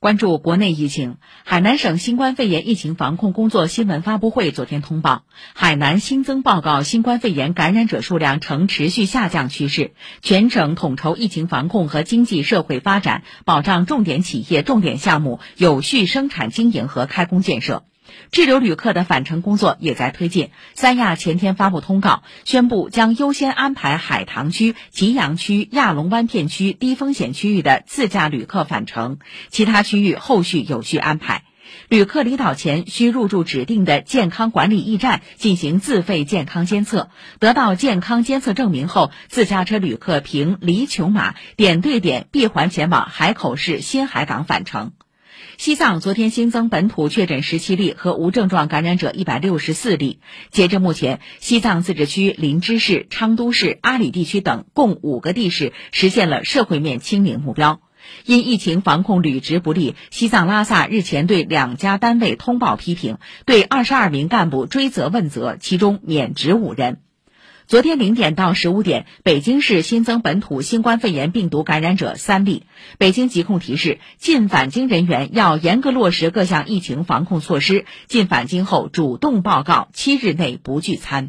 关注国内疫情，海南省新冠肺炎疫情防控工作新闻发布会昨天通报，海南新增报告新冠肺炎感染者数量呈持续下降趋势，全省统筹疫情防控和经济社会发展，保障重点企业、重点项目有序生产经营和开工建设。滞留旅客的返程工作也在推进。三亚前天发布通告，宣布将优先安排海棠区、吉阳区、亚龙湾片区低风险区域的自驾旅客返程，其他区域后续有序安排。旅客离岛前需入住指定的健康管理驿站进行自费健康监测，得到健康监测证明后，自驾车旅客凭离琼码点对点闭环前往海口市新海港返程。西藏昨天新增本土确诊十七例和无症状感染者一百六十四例。截至目前，西藏自治区林芝市、昌都市、阿里地区等共五个地市实现了社会面清零目标。因疫情防控履职不力，西藏拉萨日前对两家单位通报批评，对二十二名干部追责问责，其中免职五人。昨天零点到十五点，北京市新增本土新冠肺炎病毒感染者三例。北京疾控提示，进返京人员要严格落实各项疫情防控措施，进返京后主动报告，七日内不聚餐。